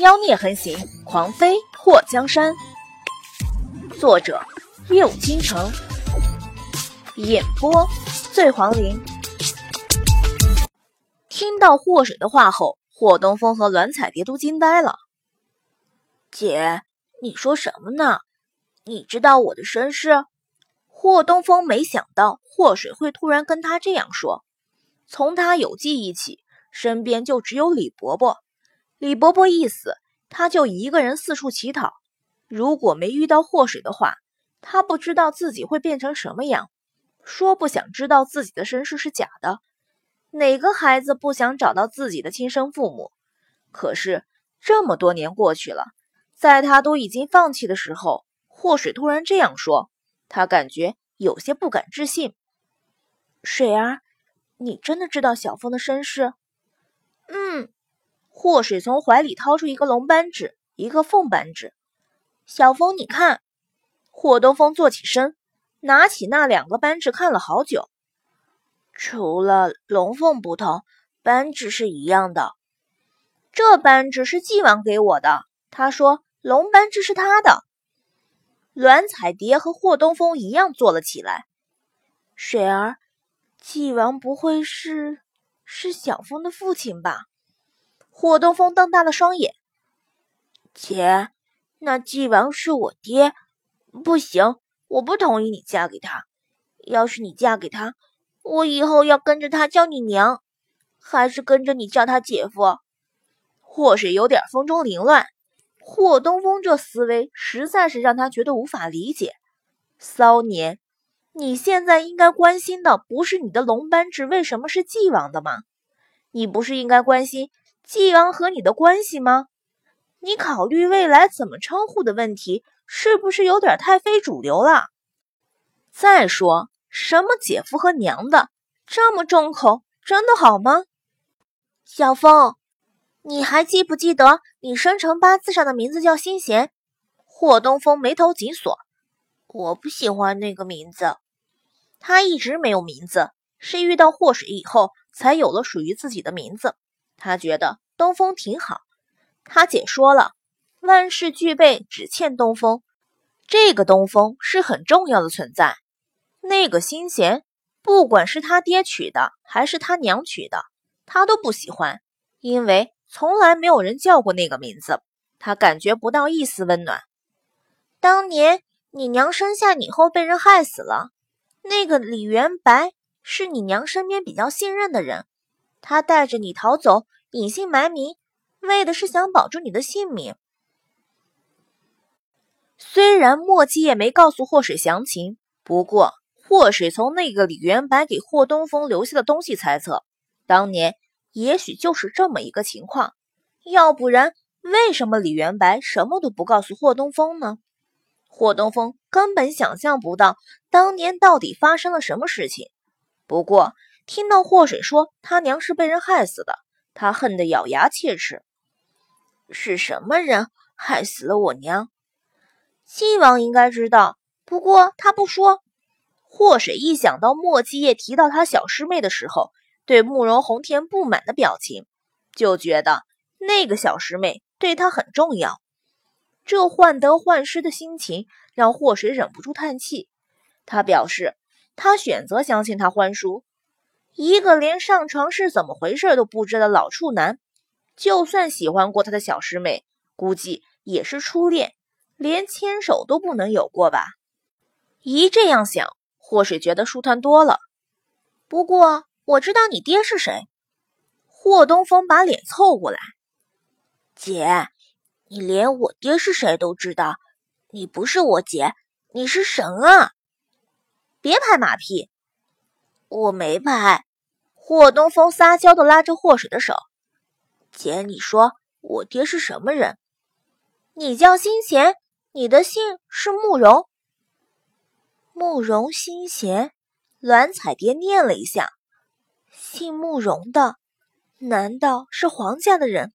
妖孽横行，狂飞破江山。作者：六倾城，演播：醉黄林。听到祸水的话后，霍东风和栾彩蝶都惊呆了。姐，你说什么呢？你知道我的身世？霍东风没想到祸水会突然跟他这样说。从他有记忆起，身边就只有李伯伯。李伯伯一死，他就一个人四处乞讨。如果没遇到祸水的话，他不知道自己会变成什么样。说不想知道自己的身世是假的，哪个孩子不想找到自己的亲生父母？可是这么多年过去了，在他都已经放弃的时候，祸水突然这样说，他感觉有些不敢置信。水儿，你真的知道小峰的身世？嗯。祸水从怀里掏出一个龙扳指，一个凤扳指。小风，你看。霍东风坐起身，拿起那两个扳指看了好久。除了龙凤不同，扳指是一样的。这扳指是纪王给我的，他说龙扳指是他的。栾彩蝶和霍东风一样坐了起来。水儿，纪王不会是是小风的父亲吧？霍东风瞪大了双眼，姐，那纪王是我爹，不行，我不同意你嫁给他。要是你嫁给他，我以后要跟着他叫你娘，还是跟着你叫他姐夫？霍水有点风中凌乱，霍东风这思维实在是让他觉得无法理解。骚年，你现在应该关心的不是你的龙班制为什么是纪王的吗？你不是应该关心？纪王和你的关系吗？你考虑未来怎么称呼的问题，是不是有点太非主流了？再说什么姐夫和娘的，这么重口，真的好吗？小风，你还记不记得你生辰八字上的名字叫新贤？霍东风眉头紧锁，我不喜欢那个名字。他一直没有名字，是遇到祸水以后才有了属于自己的名字。他觉得东风挺好，他姐说了，万事俱备，只欠东风。这个东风是很重要的存在。那个心弦，不管是他爹取的还是他娘取的，他都不喜欢，因为从来没有人叫过那个名字，他感觉不到一丝温暖。当年你娘生下你后被人害死了，那个李元白是你娘身边比较信任的人。他带着你逃走，隐姓埋名，为的是想保住你的性命。虽然莫七也没告诉祸水详情，不过祸水从那个李元白给霍东风留下的东西猜测，当年也许就是这么一个情况。要不然，为什么李元白什么都不告诉霍东风呢？霍东风根本想象不到当年到底发生了什么事情。不过，听到祸水说他娘是被人害死的，他恨得咬牙切齿。是什么人害死了我娘？纪王应该知道，不过他不说。祸水一想到莫七夜提到他小师妹的时候对慕容红天不满的表情，就觉得那个小师妹对他很重要。这患得患失的心情让祸水忍不住叹气。他表示，他选择相信他欢叔。一个连上床是怎么回事都不知的老处男，就算喜欢过他的小师妹，估计也是初恋，连牵手都不能有过吧？一这样想，祸水觉得舒坦多了。不过我知道你爹是谁。霍东风把脸凑过来，姐，你连我爹是谁都知道，你不是我姐，你是神啊！别拍马屁。我没拍，霍东风撒娇的拉着霍水的手。姐，你说我爹是什么人？你叫新贤，你的姓是慕容。慕容新贤，栾彩蝶念了一下，姓慕容的，难道是皇家的人？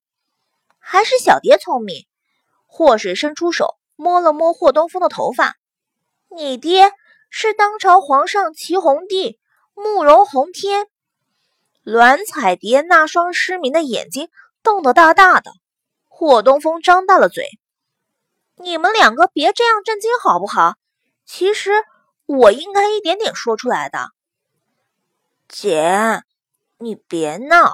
还是小蝶聪明？霍水伸出手摸了摸霍东风的头发。你爹是当朝皇上齐弘帝。慕容宏天，栾彩蝶那双失明的眼睛瞪得大大的。霍东风张大了嘴：“你们两个别这样震惊好不好？其实我应该一点点说出来的。”姐，你别闹！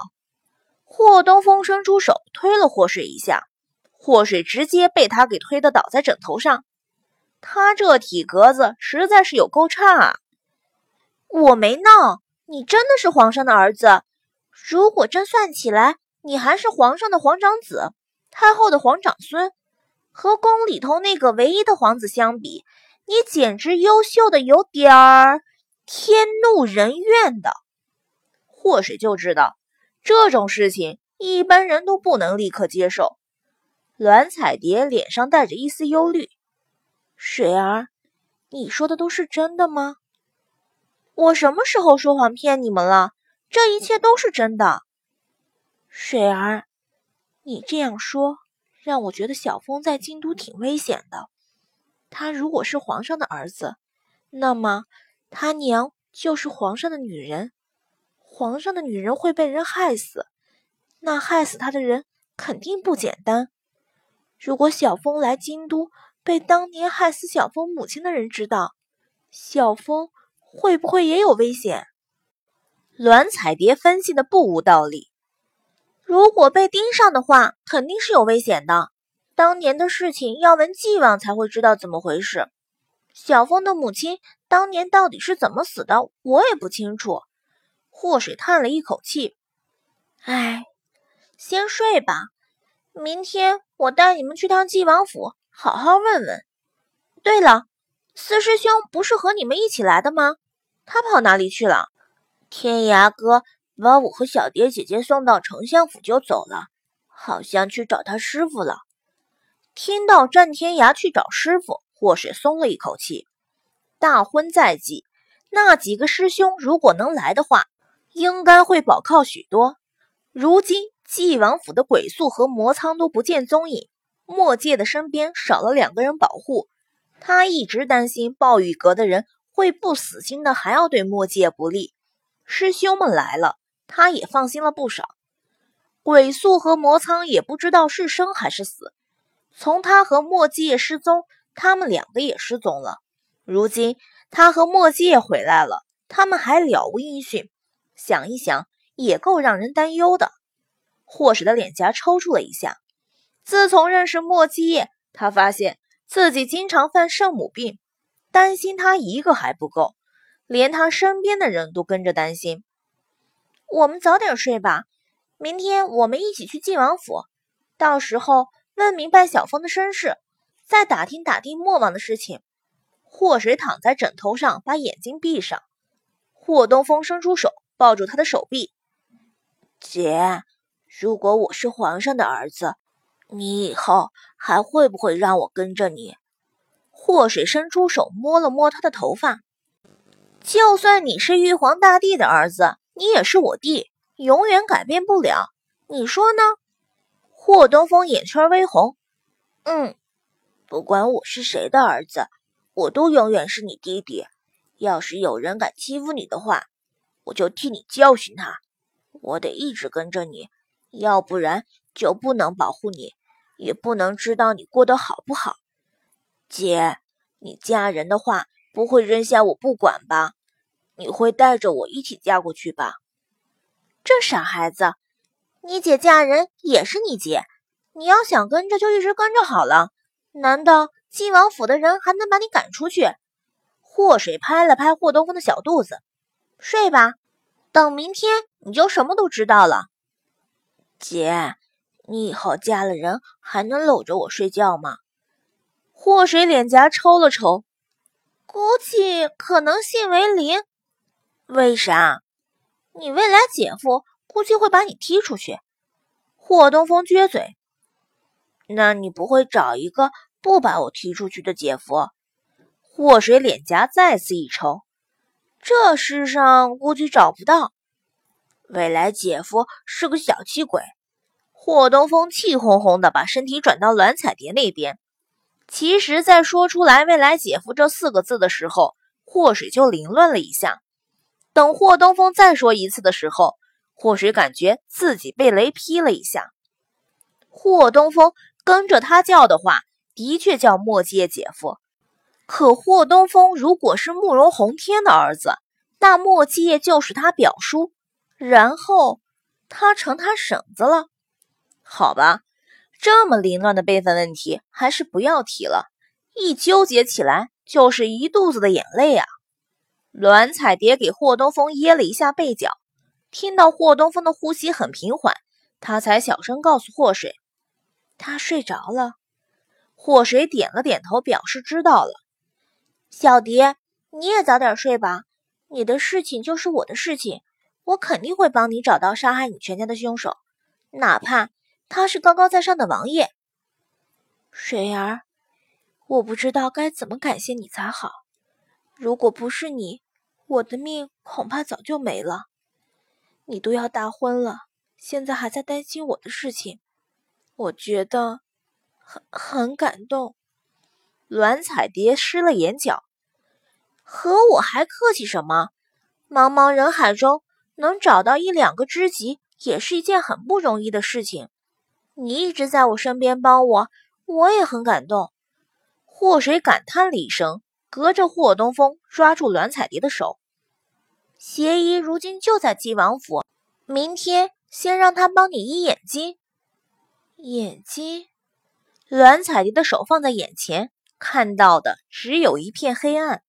霍东风伸出手推了霍水一下，霍水直接被他给推得倒在枕头上。他这体格子实在是有够差啊！我没闹，你真的是皇上的儿子。如果真算起来，你还是皇上的皇长子，太后的皇长孙。和宫里头那个唯一的皇子相比，你简直优秀的有点儿天怒人怨的。祸水就知道这种事情一般人都不能立刻接受。栾彩蝶脸上带着一丝忧虑：“水儿，你说的都是真的吗？我什么时候说谎骗你们了？这一切都是真的。”水儿，你这样说让我觉得小峰在京都挺危险的。他如果是皇上的儿子，那么他娘就是皇上的女人。皇上的女人会被人害死，那害死他的人肯定不简单。如果小峰来京都被当年害死小峰母亲的人知道，小峰会不会也有危险？栾彩蝶分析的不无道理。如果被盯上的话，肯定是有危险的。当年的事情要问纪王才会知道怎么回事。小峰的母亲当年到底是怎么死的，我也不清楚。祸水叹了一口气：“哎，先睡吧。明天我带你们去趟纪王府，好好问问。对了，四师兄不是和你们一起来的吗？他跑哪里去了？天涯哥把我和小蝶姐姐送到丞相府就走了，好像去找他师傅了。”听到战天涯去找师傅，祸水松了一口气。大婚在即，那几个师兄如果能来的话。应该会保靠许多。如今纪王府的鬼宿和魔苍都不见踪影，墨界的身边少了两个人保护，他一直担心暴雨阁的人会不死心的还要对墨界不利。师兄们来了，他也放心了不少。鬼宿和魔苍也不知道是生还是死。从他和墨界失踪，他们两个也失踪了。如今他和墨界回来了，他们还了无音讯。想一想，也够让人担忧的。霍水的脸颊抽搐了一下。自从认识莫基叶，他发现自己经常犯圣母病，担心他一个还不够，连他身边的人都跟着担心。我们早点睡吧，明天我们一起去晋王府，到时候问明白小峰的身世，再打听打听莫王的事情。霍水躺在枕头上，把眼睛闭上。霍东风伸出手。抱住他的手臂，姐，如果我是皇上的儿子，你以后还会不会让我跟着你？祸水伸出手摸了摸他的头发，就算你是玉皇大帝的儿子，你也是我弟，永远改变不了。你说呢？霍东风眼圈微红，嗯，不管我是谁的儿子，我都永远是你弟弟。要是有人敢欺负你的话，我就替你教训他，我得一直跟着你，要不然就不能保护你，也不能知道你过得好不好。姐，你嫁人的话不会扔下我不管吧？你会带着我一起嫁过去吧？这傻孩子，你姐嫁人也是你姐，你要想跟着就一直跟着好了。难道晋王府的人还能把你赶出去？祸水拍了拍霍东风的小肚子。睡吧，等明天你就什么都知道了。姐，你以后嫁了人还能搂着我睡觉吗？祸水脸颊抽了抽，估计可能性为零。为啥？你未来姐夫估计会把你踢出去。霍东风撅嘴，那你不会找一个不把我踢出去的姐夫？祸水脸颊再次一抽。这世上估计找不到，未来姐夫是个小气鬼。霍东风气哄哄的把身体转到栾彩蝶那边。其实，在说出来“未来姐夫”这四个字的时候，霍水就凌乱了一下。等霍东风再说一次的时候，霍水感觉自己被雷劈了一下。霍东风跟着他叫的话，的确叫莫继业姐夫。可霍东风如果是慕容宏天的儿子，那莫继业就是他表叔，然后他成他婶子了。好吧，这么凌乱的辈分问题，还是不要提了。一纠结起来，就是一肚子的眼泪啊！栾彩蝶给霍东风掖了一下被角，听到霍东风的呼吸很平缓，他才小声告诉霍水：“他睡着了。”霍水点了点头，表示知道了。小蝶，你也早点睡吧。你的事情就是我的事情，我肯定会帮你找到杀害你全家的凶手，哪怕他是高高在上的王爷。水儿，我不知道该怎么感谢你才好。如果不是你，我的命恐怕早就没了。你都要大婚了，现在还在担心我的事情，我觉得很很感动。栾彩蝶湿了眼角，和我还客气什么？茫茫人海中能找到一两个知己，也是一件很不容易的事情。你一直在我身边帮我，我也很感动。祸水感叹了一声。隔着霍东风抓住栾彩蝶的手，邪医如今就在晋王府，明天先让他帮你医眼睛。眼睛，栾彩蝶的手放在眼前，看到的只有一片黑暗。